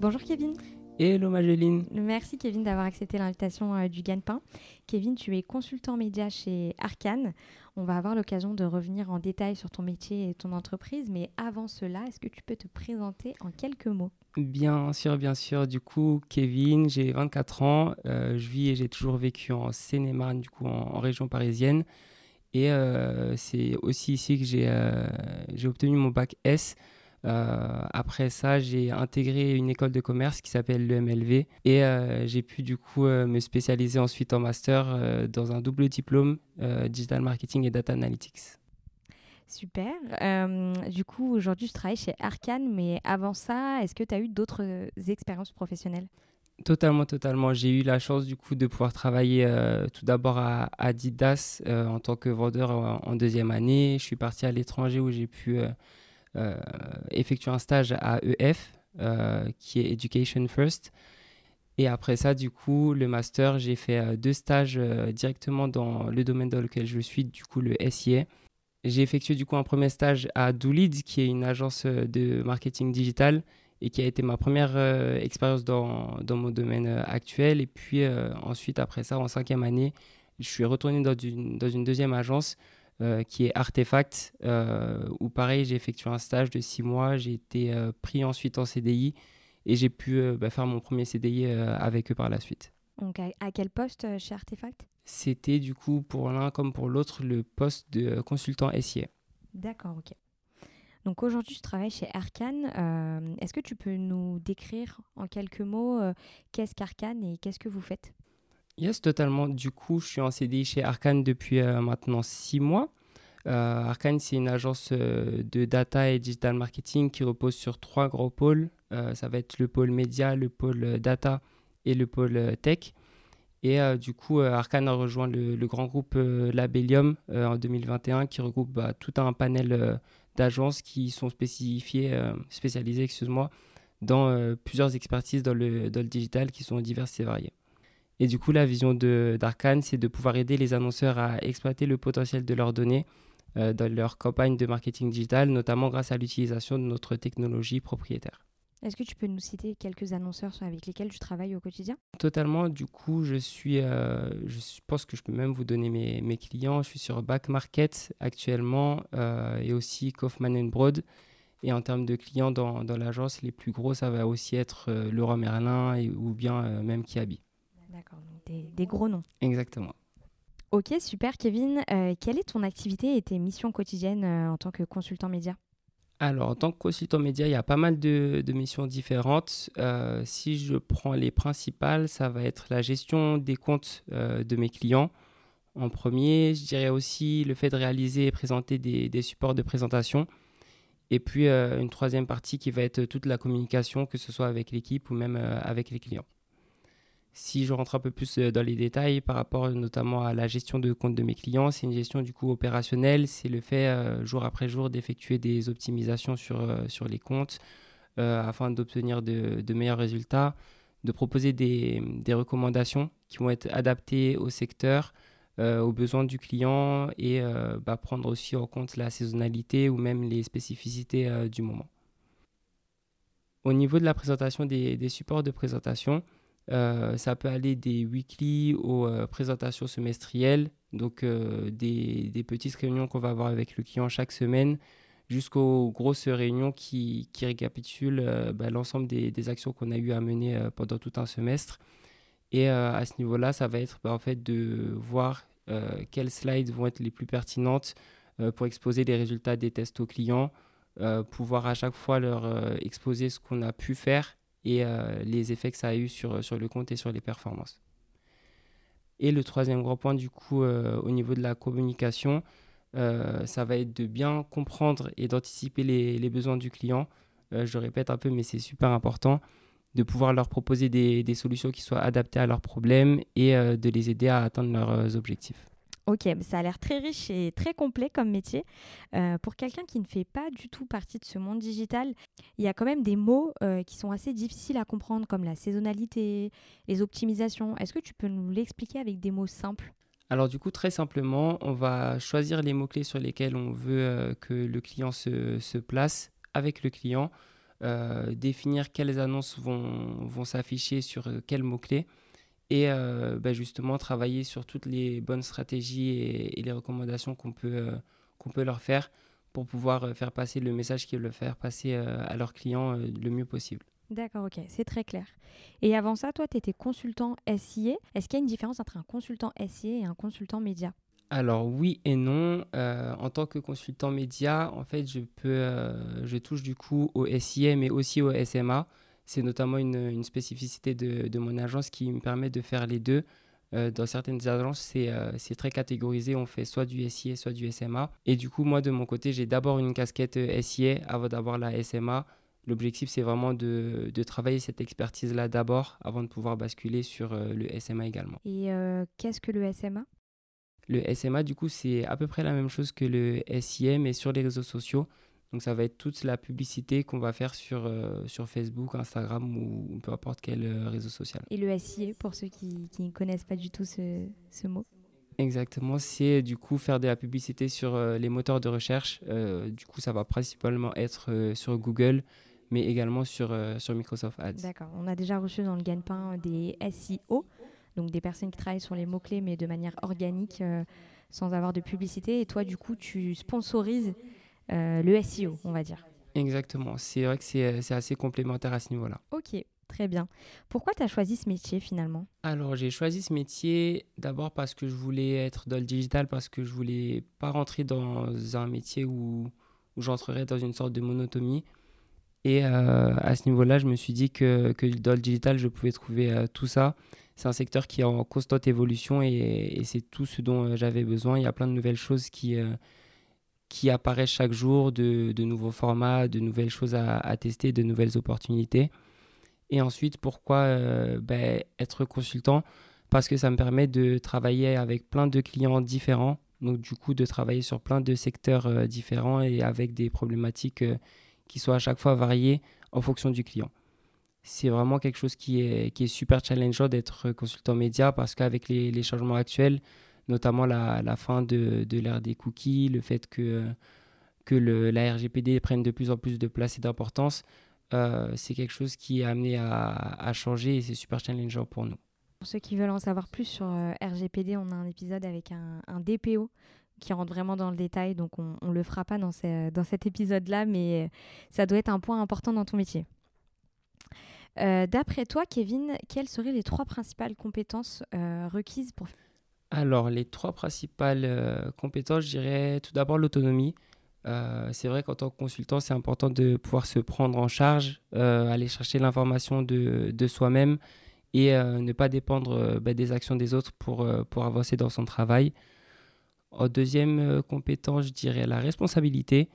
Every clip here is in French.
Bonjour Kevin. Hello Magéline. Merci Kevin d'avoir accepté l'invitation euh, du Gagne-Pain. Kevin, tu es consultant média chez Arcane. On va avoir l'occasion de revenir en détail sur ton métier et ton entreprise, mais avant cela, est-ce que tu peux te présenter en quelques mots? Bien sûr, bien sûr. Du coup, Kevin, j'ai 24 ans. Euh, je vis et j'ai toujours vécu en Seine-et-Marne, du coup en, région parisienne. Et euh, c'est aussi ici que j'ai obtenu mon bac S. Euh, après ça, j'ai intégré une école de commerce qui s'appelle l'EMLV et euh, j'ai pu du coup euh, me spécialiser ensuite en master dans un double diplôme digital marketing et data analytics. Super. du coup, aujourd'hui, je travaille chez Arcan, mais avant ça, est-ce que tu as eu d'autres expériences professionnelles? Totalement, totalement. J'ai eu la chance du coup de pouvoir travailler tout d'abord à Adidas en tant que vendeur en, deuxième année. Je suis parti à l'étranger où j'ai pu euh, effectué un stage à EF, euh, qui est Education First. Et après ça, du coup, le master, j'ai fait euh, deux stages directement dans le domaine dans lequel je suis, du coup, le SIA. J'ai effectué du coup un premier stage à Doolid, qui est une agence de marketing digital et qui a été ma première expérience dans, dans, mon domaine actuel. Et puis ensuite, après ça, en cinquième année, je suis retourné dans une, dans une deuxième agence euh, qui est Artefact, euh, où pareil, j'ai effectué un stage de six mois, j'ai été euh, pris ensuite en CDI et j'ai pu bah, faire mon premier CDI avec eux par la suite. Donc à, quel poste chez Artefact? C'était du coup pour l'un comme pour l'autre le poste de consultant SIA. D'accord, ok. Donc aujourd'hui, je travaille chez Arcan. Est-ce que tu peux nous décrire en quelques mots qu'est-ce qu'Arcan et qu'est-ce que vous faites? Yes, totalement. Du coup, je suis en CDI chez Arkane depuis euh, maintenant six mois. Euh, Arkane, c'est une agence euh, de data et digital marketing qui repose sur trois gros pôles. Euh, ça va être le pôle média, le pôle data et le pôle tech. Et du coup, Arkane a rejoint le, grand groupe Labellium en 2021 qui regroupe bah, tout un panel d'agences qui sont spécialisées excuse-moi, dans plusieurs expertises dans le, dans le digital qui sont diverses et variées. Et du coup, la vision d'Arkane, c'est de pouvoir aider les annonceurs à exploiter le potentiel de leurs données euh, dans leur campagne de marketing digital, notamment grâce à l'utilisation de notre technologie propriétaire. Est-ce que tu peux nous citer quelques annonceurs avec lesquels tu travailles au quotidien? Totalement. Du coup, je suis, euh, je pense que je peux même vous donner mes, mes clients. Je suis sur Back Market actuellement euh, et aussi Kaufman Broad. Et en termes de clients dans, dans l'agence, les plus gros, ça va aussi être Leroy Merlin et, ou bien même Kiabi. D'accord, des, gros noms. Exactement. Ok, super Kevin. Euh, quelle est ton activité et tes missions quotidiennes euh, en tant que consultant média? Alors, en tant que consultant média, il y a pas mal de, missions différentes. Euh, si je prends les principales, ça va être la gestion des comptes de mes clients. En premier, je dirais aussi le fait de réaliser et présenter des, des supports de présentation. Et puis, une troisième partie qui va être toute la communication, que ce soit avec l'équipe ou même avec les clients. Si je rentre un peu plus euh, dans les détails par rapport notamment à la gestion de compte de mes clients, c'est une gestion du coup opérationnelle, c'est le fait euh, jour après jour d'effectuer des optimisations sur, euh, sur les comptes afin d'obtenir de, meilleurs résultats, de proposer des, des, recommandations qui vont être adaptées au secteur, aux besoins du client et bah, prendre aussi en compte la saisonnalité ou même les spécificités du moment. Au niveau de la présentation des, supports de présentation, euh, ça peut aller des weekly aux euh, présentations semestrielles, donc euh, des, petites réunions qu'on va avoir avec le client chaque semaine, jusqu'aux grosses réunions qui, qui récapitulent bah, l'ensemble des, des, actions qu'on a eu à mener pendant tout un semestre. Et à ce niveau-là, ça va être bah, en fait de voir quelles slides vont être les plus pertinentes pour exposer les résultats des tests aux clients, pouvoir à chaque fois leur exposer ce qu'on a pu faire et euh, les effets que ça a eu sur, sur le compte et sur les performances. Et le troisième grand point, du coup, euh, au niveau de la communication, ça va être de bien comprendre et d'anticiper les, besoins du client. je répète un peu, mais c'est super important de pouvoir leur proposer des, solutions qui soient adaptées à leurs problèmes et de les aider à atteindre leurs objectifs. Ok, ça a l'air très riche et très complet comme métier. Euh, pour quelqu'un qui ne fait pas du tout partie de ce monde digital, il y a quand même des mots euh, qui sont assez difficiles à comprendre, comme la saisonnalité, les optimisations. Est-ce que tu peux nous l'expliquer avec des mots simples? Alors du coup, très simplement, on va choisir les mots-clés sur lesquels on veut euh, que le client se, place avec le client, définir quelles annonces vont, vont s'afficher sur quels mots-clés et euh, bah, justement travailler sur toutes les bonnes stratégies et, les recommandations qu'on peut, euh, qu'on peut leur faire pour pouvoir euh, faire passer le message qu'ils veulent faire passer à leurs clients le mieux possible. D'accord, ok, c'est très clair. Et avant ça, toi, tu étais consultant SIA. Est-ce qu'il y a une différence entre un consultant SIA et un consultant média? Alors oui et non. en tant que consultant média, en fait, je peux, je touche du coup au SIA, mais aussi au SMA. C'est notamment une, spécificité de, mon agence qui me permet de faire les deux. Euh, dans certaines agences, euh, c'est très catégorisé. On fait soit du SIA, soit du SMA. Et du coup, moi, de mon côté, j'ai d'abord une casquette euh, SIA avant d'avoir la SMA. L'objectif, c'est vraiment de, de, travailler cette expertise-là d'abord avant de pouvoir basculer sur le SMA également. Et qu'est-ce que le SMA Le SMA, du coup, c'est à peu près la même chose que le SIA, mais sur les réseaux sociaux. Donc ça va être toute la publicité qu'on va faire sur, euh, sur Facebook, Instagram ou peu importe quel euh, réseau social. Et le SIA, pour ceux qui, qui ne connaissent pas du tout ce, ce mot Exactement, c'est du coup faire de la publicité sur euh, les moteurs de recherche. du coup, ça va principalement être sur Google, mais également sur, sur Microsoft Ads. D'accord, on a déjà reçu dans le gagne-pain des SEO, donc des personnes qui travaillent sur les mots-clés, mais de manière organique, sans avoir de publicité. Et toi, du coup, tu sponsorises le SEO, on va dire. Exactement. C'est vrai que c'est assez complémentaire à ce niveau-là. Ok, très bien. Pourquoi tu as choisi ce métier finalement? Alors, j'ai choisi ce métier d'abord parce que je voulais être dans le digital, parce que je voulais pas rentrer dans un métier où, où j'entrerais dans une sorte de monotomie. Et euh, à ce niveau-là, je me suis dit que, que, dans le digital, je pouvais trouver euh, tout ça. C'est un secteur qui est en constante évolution et, et c'est tout ce dont j'avais besoin. Il y a plein de nouvelles choses qui, qui apparaissent chaque jour, de, nouveaux formats, de nouvelles choses à, tester, de nouvelles opportunités. Et ensuite, pourquoi euh, ben, être consultant? Parce que ça me permet de travailler avec plein de clients différents, donc du coup de travailler sur plein de secteurs euh, différents et avec des problématiques euh, qui soient à chaque fois variées en fonction du client. C'est vraiment quelque chose qui est, super challengeant d'être consultant média parce qu'avec les changements actuels, notamment la, fin de, l'ère des cookies, le fait que, que la RGPD prenne de plus en plus de place et d'importance, euh, c'est quelque chose qui est amené à, changer et c'est super challengeant pour nous. Pour ceux qui veulent en savoir plus sur euh, RGPD, on a un épisode avec un, DPO qui rentre vraiment dans le détail, donc on ne le fera pas dans, cet épisode-là, mais ça doit être un point important dans ton métier. Euh, d'après toi, Kevin, quelles seraient les trois principales compétences requises pour alors, les trois principales euh, compétences, je dirais tout d'abord l'autonomie. Euh, c'est vrai qu'en tant que consultant, c'est important de pouvoir se prendre en charge, euh, aller chercher l'information de, soi-même et ne pas dépendre bah, des actions des autres pour, pour avancer dans son travail. En deuxième compétence, je dirais la responsabilité.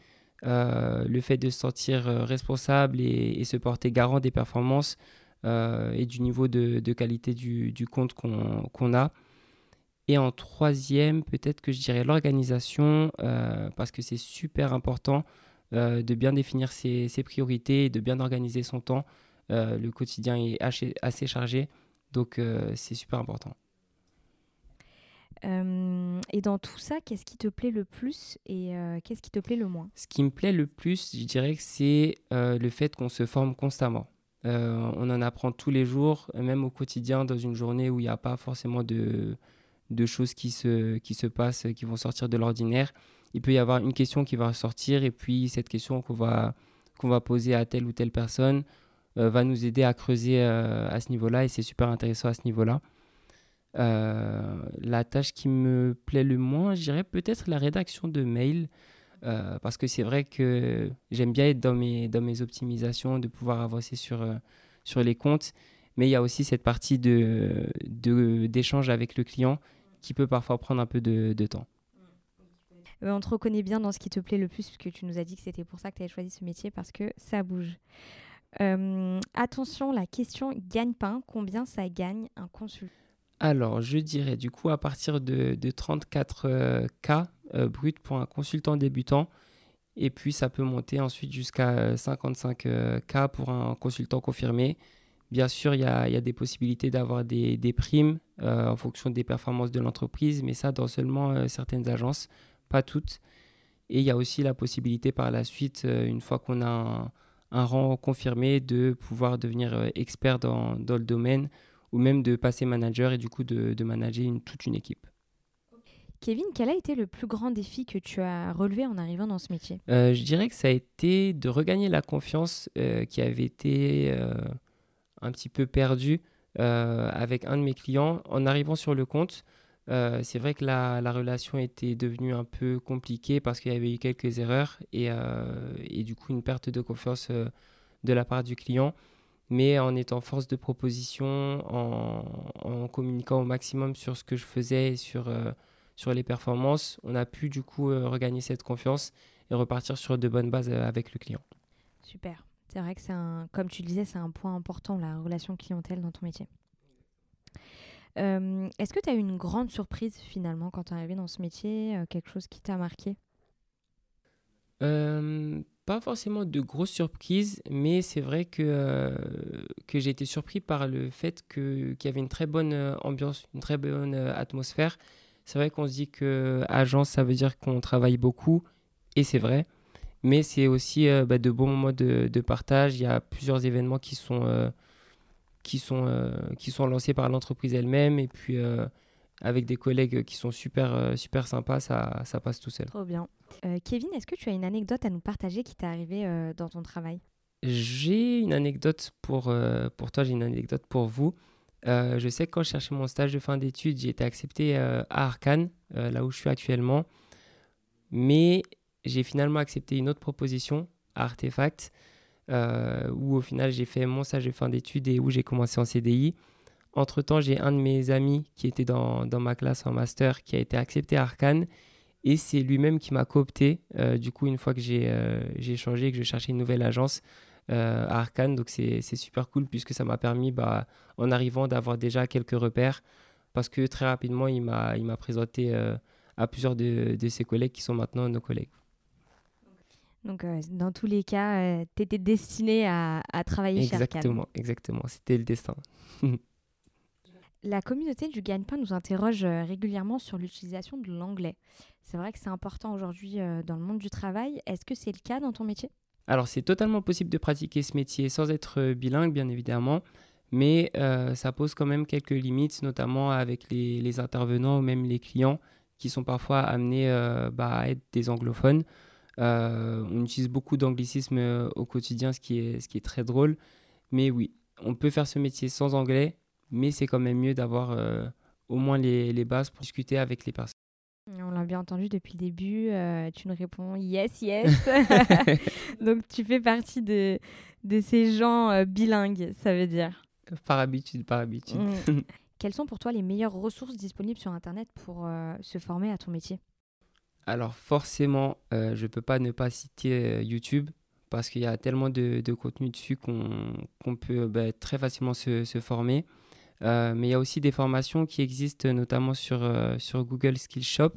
le fait de se sentir responsable et, se porter garant des performances et du niveau de, qualité du compte qu'on a. Et en troisième, peut-être que je dirais l'organisation, euh, parce que c'est super important euh, de bien définir ses, priorités et de bien organiser son temps. Euh, le quotidien est assez, chargé, donc c'est super important. et dans tout ça, qu'est-ce qui te plaît le plus et qu'est-ce qui te plaît le moins? Ce qui me plaît le plus, je dirais que c'est le fait qu'on se forme constamment. on en apprend tous les jours, même au quotidien, dans une journée où il n'y a pas forcément de, de choses qui se, qui se passent, qui vont sortir de l'ordinaire. Il peut y avoir une question qui va sortir et puis cette question qu'on va, qu'on va poser à telle ou telle personne euh, va nous aider à creuser euh, à ce niveau-là et c'est super intéressant à ce niveau-là. Euh, la tâche qui me plaît le moins, je dirais peut-être la rédaction de mails. parce que c'est vrai que j'aime bien être dans mes, dans mes optimisations, de pouvoir avancer sur, sur les comptes mais il y a aussi cette partie de, d'échange avec le client qui peut parfois prendre un peu de, temps. on te reconnaît bien dans ce qui te plaît le plus, puisque tu nous as dit que c'était pour ça que tu avais choisi ce métier, parce que ça bouge. attention, la question gagne-pain, combien ça gagne un consultant alors, je dirais du coup à partir de, 34 k brut pour un consultant débutant. Et puis, ça peut monter ensuite jusqu'à 55 k pour un consultant confirmé. Bien sûr, il y a, des possibilités d'avoir des, primes euh, en fonction des performances de l'entreprise, mais ça dans seulement euh, certaines agences, pas toutes. Et il y a aussi la possibilité par la suite, euh, une fois qu'on a un, rang confirmé, de pouvoir devenir expert dans, le domaine ou même de passer manager et du coup de, manager toute une équipe. Kevin, quel a été le plus grand défi que tu as relevé en arrivant dans ce métier? Je dirais que ça a été de regagner la confiance qui avait été un petit peu perdu euh, avec un de mes clients. En arrivant sur le compte, euh, c'est vrai que la, relation était devenue un peu compliquée parce qu'il y avait eu quelques erreurs et, euh, du coup une perte de confiance de la part du client. Mais en étant force de proposition, en, en, communiquant au maximum sur ce que je faisais et sur, sur les performances, on a pu du coup regagner cette confiance et repartir sur de bonnes bases avec le client. Super. C'est vrai que c'est un, comme tu disais, c'est un point important, la relation clientèle dans ton métier. Euh, est-ce que tu as eu une grande surprise finalement quand tu es arrivé dans ce métier, euh, quelque chose qui t'a marqué? Euh, Pas forcément de grosses surprises, mais c'est vrai que, que j'ai été surpris par le fait qu'il y avait une très bonne ambiance, une très bonne atmosphère. C'est vrai qu'on se dit que agence, ça veut dire qu'on travaille beaucoup, et c'est vrai mais c'est aussi euh, bah, de bons moments de, partage. Il y a plusieurs événements qui sont, euh, qui sont, euh, qui sont lancés par l'entreprise elle-même et puis avec des collègues qui sont super, super sympas, ça, ça passe tout seul. Trop bien. Kevin, est-ce que tu as une anecdote à nous partager qui t'est arrivée dans ton travail? J'ai une anecdote pour, pour toi, j'ai une anecdote pour vous. je sais que quand je cherchais mon stage de fin d'études, j'ai été accepté à Arkane, là où je suis actuellement. Mais j'ai finalement accepté une autre proposition à Artefact, euh, où au final j'ai fait mon stage de fin d'études et où j'ai commencé en CDI. Entre-temps, j'ai un de mes amis qui était dans, dans, ma classe en master qui a été accepté à Arkane et c'est lui-même qui m'a coopté. Euh, du coup, une fois que j'ai euh, changé, que je cherchais une nouvelle agence euh, à Arkane, donc c'est super cool puisque ça m'a permis, bah, en arrivant, d'avoir déjà quelques repères parce que très rapidement, il m'a présenté à plusieurs de, de ses collègues qui sont maintenant nos collègues. Donc, euh, dans tous les cas, euh, tu étais destiné à, travailler chez Exactement, exactement. C'était le destin. La communauté du gagne-pain nous interroge euh, régulièrement sur l'utilisation de l'anglais. C'est vrai que c'est important aujourd'hui dans le monde du travail. Est-ce que c'est le cas dans ton métier? Alors, c'est totalement possible de pratiquer ce métier sans être bilingue, bien évidemment. Mais ça pose quand même quelques limites, notamment avec les, intervenants ou même les clients qui sont parfois amenés bah, à être des anglophones. Euh, on utilise beaucoup d'anglicisme euh, au quotidien, ce qui, est, ce qui est très drôle. Mais oui, on peut faire ce métier sans anglais, mais c'est quand même mieux d'avoir euh, au moins les, les, bases pour discuter avec les personnes. On l'a bien entendu depuis le début, tu nous réponds yes, yes. Donc tu fais partie de, de ces gens bilingues, ça veut dire. Par habitude, par habitude. Mm. Quelles sont pour toi les meilleures ressources disponibles sur Internet pour se former à ton métier? Alors forcément, euh, je ne peux pas ne pas citer euh, YouTube parce qu'il y a tellement de, contenu dessus qu'on peut bah, très facilement se, former. Euh, mais il y a aussi des formations qui existent notamment sur, sur Google Skillshop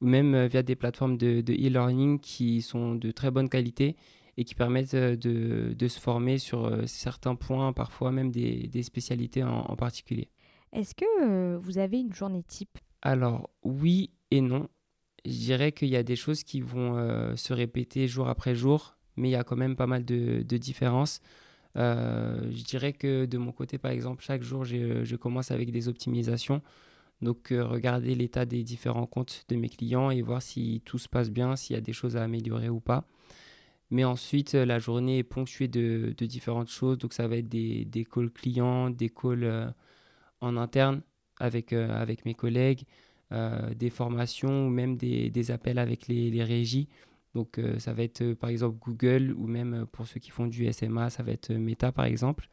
ou même via des plateformes de e-learning qui sont de très bonne qualité et qui permettent de, de se former sur certains points, parfois même des, des spécialités en, en particulier. Est-ce que vous avez une journée type? Alors oui et non je dirais qu'il y a des choses qui vont euh, se répéter jour après jour, mais il y a quand même pas mal de, différences. Euh, je dirais que de mon côté, par exemple, chaque jour, je commence avec des optimisations. Donc, euh, regarder l'état des différents comptes de mes clients et voir si tout se passe bien, s'il y a des choses à améliorer ou pas. Mais ensuite, la journée est ponctuée de, différentes choses. Donc, ça va être des, des calls clients, des calls en interne avec, avec mes collègues, des formations ou même des, appels avec les, régies. Donc euh, ça va être euh, par exemple Google ou même pour ceux qui font du SMA, ça va être Meta par exemple.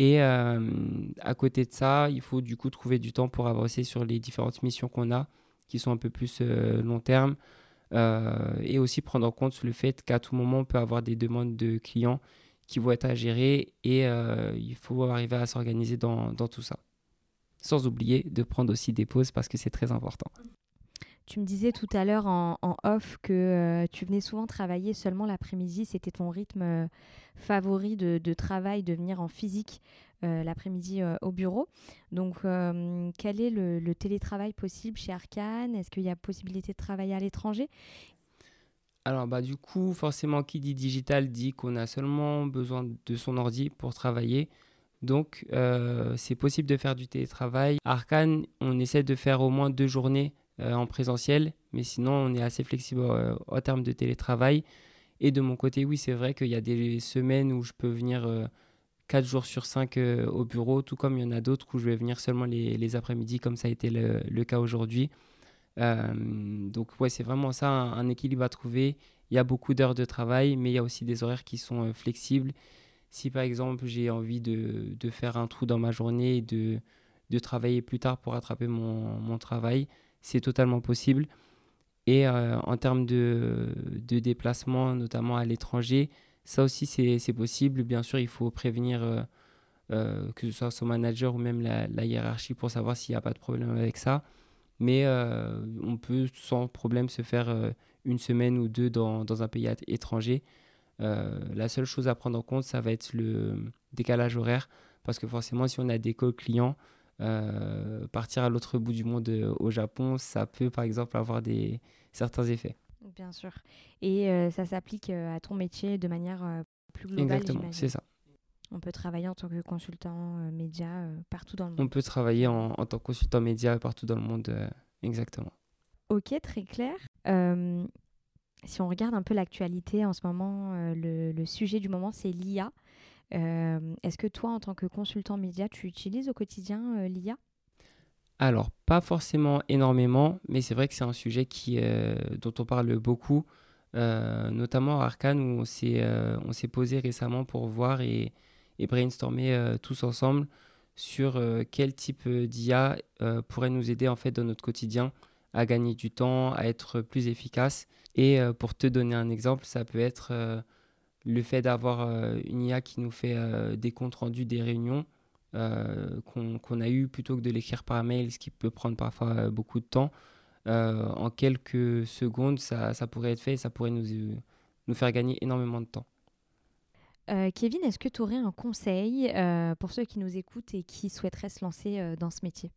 Et à côté de ça, il faut du coup trouver du temps pour avancer sur les différentes missions qu'on a, qui sont un peu plus long terme. et aussi prendre en compte le fait qu'à tout moment, on peut avoir des demandes de clients qui vont être à gérer et il faut arriver à s'organiser dans tout ça. Sans oublier de prendre aussi des pauses parce que c'est très important. Tu me disais tout à l'heure en, off que euh, tu venais souvent travailler seulement l'après-midi. C'était ton rythme euh, favori de, travail, de venir en physique euh, l'après-midi au bureau. Donc, quel est le, télétravail possible chez Arkane? Est-ce qu'il y a possibilité de travailler à l'étranger? Alors bah du coup forcément qui dit digital dit qu'on a seulement besoin de son ordi pour travailler. Donc c'est possible de faire du télétravail. Arkane, on essaie de faire au moins deux journées euh, en présentiel, mais sinon on est assez flexible euh, en termes de télétravail. Et de mon côté, oui, c'est vrai qu'il y a des semaines où je peux venir 4 euh, jours sur 5 au bureau, tout comme il y en a d'autres où je vais venir seulement les, après-midi, comme ça a été le, cas aujourd'hui. donc ouais, c'est vraiment ça, un, équilibre à trouver. Il y a beaucoup d'heures de travail, mais il y a aussi des horaires qui sont flexibles. Si par exemple j'ai envie de, de, faire un trou dans ma journée et de, de travailler plus tard pour rattraper mon, mon travail, c'est totalement possible. Et euh, en termes de, de, déplacement, notamment à l'étranger, ça aussi c'est possible. Bien sûr, il faut prévenir euh, euh, que ce soit son manager ou même la, hiérarchie pour savoir s'il n'y a pas de problème avec ça. Mais on peut sans problème se faire une semaine ou deux dans, dans un pays étranger. La seule chose à prendre en compte, ça va être le décalage horaire. Parce que forcément, si on a des co-clients, euh, partir à l'autre bout du monde euh, au Japon, ça peut par exemple avoir des, certains effets. Bien sûr. Et euh, ça s'applique à ton métier de manière plus globale. Exactement, c'est ça. On peut travailler en tant que consultant média partout dans le monde. On peut travailler en, en, tant que consultant média partout dans le monde, exactement. Ok, très clair. Si on regarde un peu l'actualité en ce moment, le, le, sujet du moment, c'est l'IA. Euh, est-ce que toi, en tant que consultant média, tu utilises au quotidien euh, l'IA alors, pas forcément énormément, mais c'est vrai que c'est un sujet qui, euh, dont on parle beaucoup, notamment à Arkane, où on s'est posé récemment pour voir et, et brainstormer tous ensemble sur quel type d'IA pourrait nous aider en fait dans notre quotidien à gagner du temps, à être plus efficace. Et pour te donner un exemple, ça peut être le fait d'avoir euh, une IA qui nous fait euh, des comptes rendus des réunions euh, qu'on a eu plutôt que de l'écrire par mail, ce qui peut prendre parfois beaucoup de temps, en quelques secondes, ça, pourrait être fait et ça pourrait nous faire gagner énormément de temps. Kevin, est-ce que tu aurais un conseil pour ceux qui nous écoutent et qui souhaiteraient se lancer dans ce métier?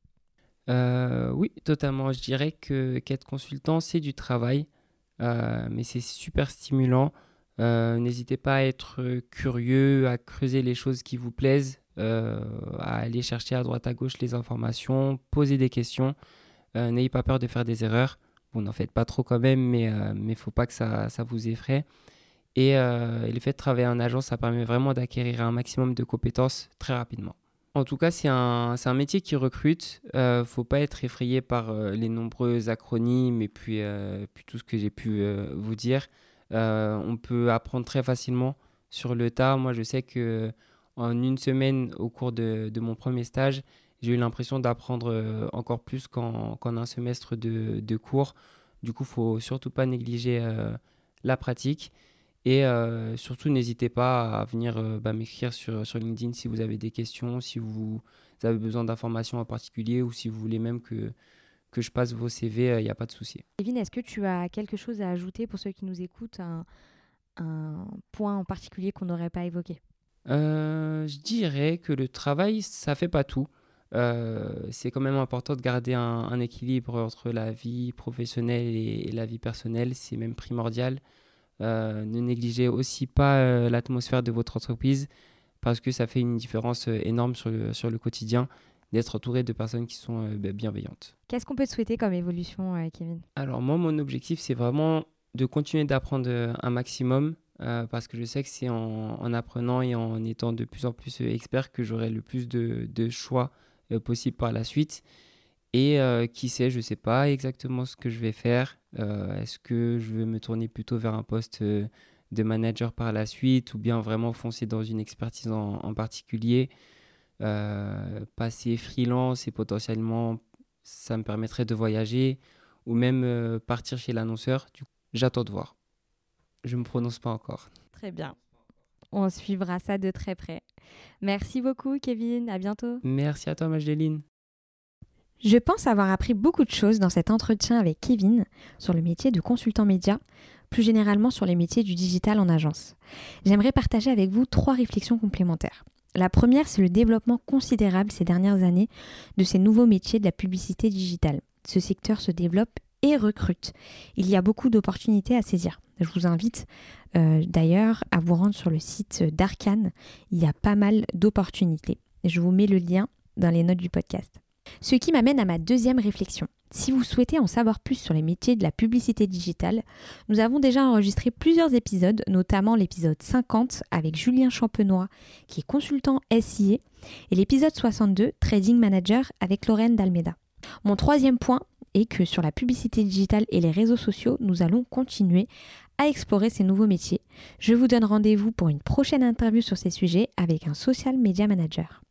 Oui, totalement. Je dirais que qu'être consultant, c'est du travail, mais c'est super stimulant. Euh, n'hésitez pas à être curieux, à creuser les choses qui vous plaisent, euh, à aller chercher à droite à gauche les informations, poser des questions. Euh, n'ayez pas peur de faire des erreurs. Vous n'en faites pas trop quand même, mais il ne faut pas que ça, ça vous effraie. Et, le fait de travailler en agence, ça permet vraiment d'acquérir un maximum de compétences très rapidement. En tout cas, c'est un, métier qui recrute. Il ne faut pas être effrayé par les nombreux acronymes et puis, puis tout ce que j'ai pu vous dire. Euh, on peut apprendre très facilement sur le tas. Moi, je sais que en une semaine, au cours de, mon premier stage, j'ai eu l'impression d'apprendre euh, encore plus qu'en un semestre de, cours. Du coup, faut surtout pas négliger euh, la pratique. Et surtout, n'hésitez pas à venir bah, m'écrire sur, sur LinkedIn si vous avez des questions, si vous avez besoin d'informations en particulier ou si vous voulez même que, que je passe vos CV, il euh, n'y a pas de souci. Kevin, est-ce que tu as quelque chose à ajouter pour ceux qui nous écoutent, un, point en particulier qu'on n'aurait pas évoqué? Euh, Je dirais que le travail, ça fait pas tout. Euh, c'est quand même important de garder un, équilibre entre la vie professionnelle et, la vie personnelle, c'est même primordial. Ne négligez aussi pas l'atmosphère de votre entreprise parce que ça fait une différence énorme sur le, sur le quotidien d'être entouré de personnes qui sont euh, bah, bienveillantes. Qu'est-ce qu'on peut te souhaiter comme évolution, euh, Kevin? Alors moi, mon objectif, c'est vraiment de continuer d'apprendre euh, un maximum parce que je sais que c'est en, apprenant et en étant de plus en plus expert que j'aurai le plus de, choix possible par la suite. Et qui sait, je ne sais pas exactement ce que je vais faire. Est-ce que je vais me tourner plutôt vers un poste de manager par la suite ou bien vraiment foncer dans une expertise en particulier? Euh, passer freelance et potentiellement ça me permettrait de voyager ou même euh, partir chez l'annonceur. J'attends de voir. Je ne me prononce pas encore. Très bien. On suivra ça de très près. Merci beaucoup, Kevin. À bientôt. Merci à toi, Magdalene. Je pense avoir appris beaucoup de choses dans cet entretien avec Kevin sur le métier de consultant média, plus généralement sur les métiers du digital en agence. J'aimerais partager avec vous trois réflexions complémentaires. La première, c'est le développement considérable ces dernières années de ces nouveaux métiers de la publicité digitale. Ce secteur se développe et recrute. Il y a beaucoup d'opportunités à saisir. Je vous invite euh, d'ailleurs à vous rendre sur le site d'Arkane. Il y a pas mal d'opportunités. Je vous mets le lien dans les notes du podcast. Ce qui m'amène à ma deuxième réflexion. Si vous souhaitez en savoir plus sur les métiers de la publicité digitale, nous avons déjà enregistré plusieurs épisodes, notamment l'épisode 50 avec Julien Champenois, qui est consultant SIA, et l'épisode 62, Trading Manager avec Lorraine Dalmeda. Mon troisième point est que sur la publicité digitale et les réseaux sociaux, nous allons continuer à explorer ces nouveaux métiers. Je vous donne rendez-vous pour une prochaine interview sur ces sujets avec un social media manager.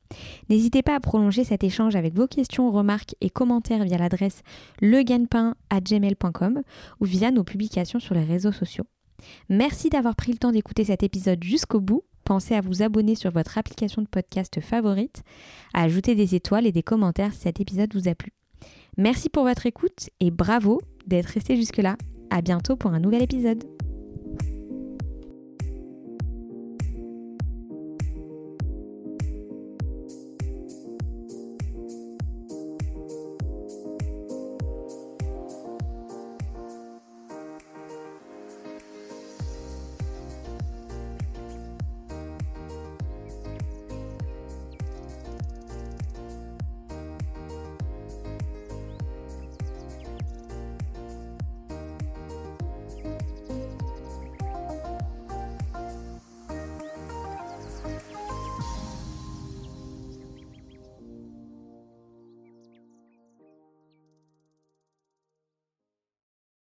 N'hésitez pas à prolonger cet échange avec vos questions, remarques et commentaires via l'adresse legainepin.gmail.com ou via nos publications sur les réseaux sociaux. Merci d'avoir pris le temps d'écouter cet épisode jusqu'au bout. Pensez à vous abonner sur votre application de podcast favorite, à ajouter des étoiles et des commentaires si cet épisode vous a plu. Merci pour votre écoute et bravo d'être resté jusque-là. À bientôt pour un nouvel épisode.